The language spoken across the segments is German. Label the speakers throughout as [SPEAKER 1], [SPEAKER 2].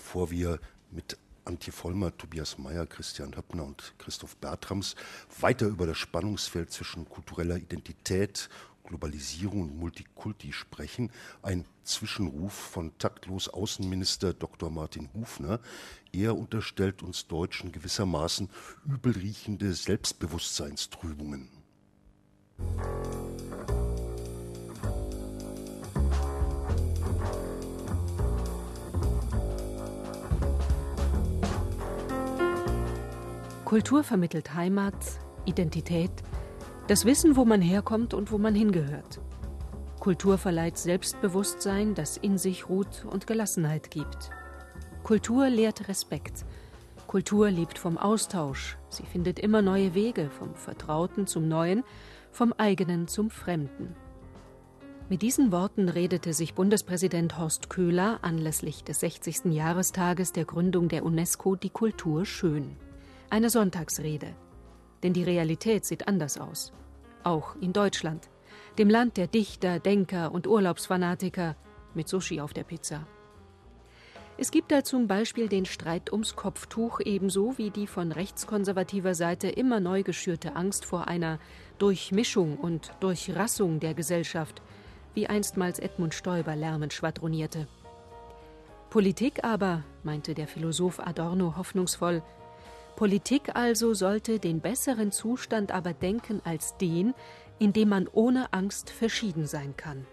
[SPEAKER 1] bevor wir mit Antje Vollmer, Tobias Mayer, Christian Höppner und Christoph Bertrams weiter über das Spannungsfeld zwischen kultureller Identität, Globalisierung und Multikulti sprechen. Ein Zwischenruf von taktlos Außenminister Dr. Martin Hufner. Er unterstellt uns Deutschen gewissermaßen übelriechende Selbstbewusstseinstrübungen.
[SPEAKER 2] Kultur vermittelt Heimat, Identität, das Wissen, wo man herkommt und wo man hingehört. Kultur verleiht Selbstbewusstsein, das in sich ruht und Gelassenheit gibt. Kultur lehrt Respekt. Kultur lebt vom Austausch. Sie findet immer neue Wege, vom Vertrauten zum Neuen, vom eigenen zum Fremden. Mit diesen Worten redete sich Bundespräsident Horst Köhler anlässlich des 60. Jahrestages der Gründung der UNESCO die Kultur schön. Eine Sonntagsrede. Denn die Realität sieht anders aus. Auch in Deutschland, dem Land der Dichter, Denker und Urlaubsfanatiker mit Sushi auf der Pizza. Es gibt da zum Beispiel den Streit ums Kopftuch ebenso wie die von rechtskonservativer Seite immer neu geschürte Angst vor einer Durchmischung und Durchrassung der Gesellschaft, wie einstmals Edmund Stoiber lärmend schwadronierte. Politik aber, meinte der Philosoph Adorno hoffnungsvoll, Politik also sollte den besseren Zustand aber denken als den, in dem man ohne Angst verschieden sein kann.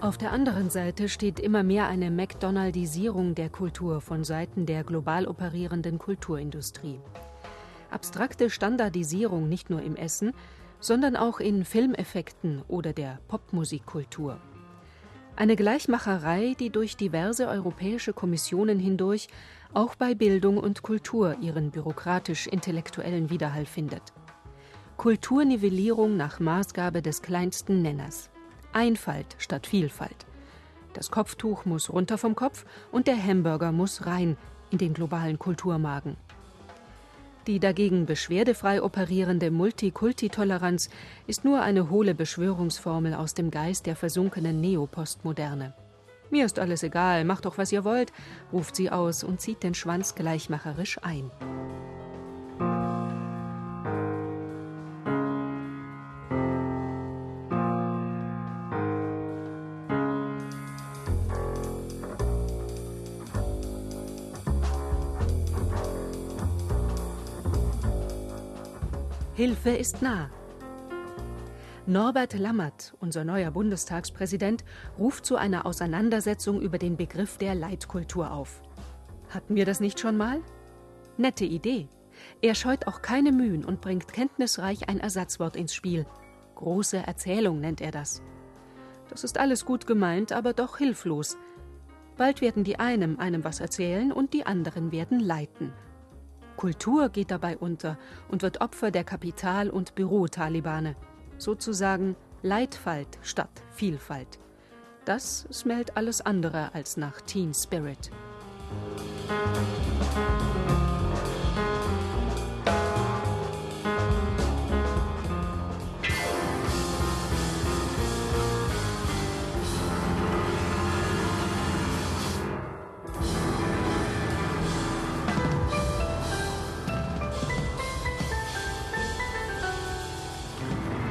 [SPEAKER 2] Auf der anderen Seite steht immer mehr eine McDonaldisierung der Kultur von Seiten der global operierenden Kulturindustrie. Abstrakte Standardisierung nicht nur im Essen, sondern auch in Filmeffekten oder der Popmusikkultur. Eine Gleichmacherei, die durch diverse europäische Kommissionen hindurch auch bei Bildung und Kultur ihren bürokratisch-intellektuellen Widerhall findet. Kulturnivellierung nach Maßgabe des kleinsten Nenners. Einfalt statt Vielfalt. Das Kopftuch muss runter vom Kopf und der Hamburger muss rein in den globalen Kulturmagen. Die dagegen beschwerdefrei operierende Multikulti-Toleranz ist nur eine hohle Beschwörungsformel aus dem Geist der versunkenen Neopostmoderne. Mir ist alles egal, macht doch, was ihr wollt, ruft sie aus und zieht den Schwanz gleichmacherisch ein. Hilfe ist nah. Norbert Lammert, unser neuer Bundestagspräsident, ruft zu einer Auseinandersetzung über den Begriff der Leitkultur auf. Hatten wir das nicht schon mal? Nette Idee. Er scheut auch keine Mühen und bringt kenntnisreich ein Ersatzwort ins Spiel. Große Erzählung nennt er das. Das ist alles gut gemeint, aber doch hilflos. Bald werden die einen einem was erzählen und die anderen werden leiten. Kultur geht dabei unter und wird Opfer der Kapital- und Büro-Talibane. Sozusagen Leitfalt statt Vielfalt. Das smellt alles andere als nach Teen Spirit.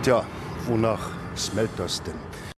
[SPEAKER 1] Tja, wonach smellt das denn?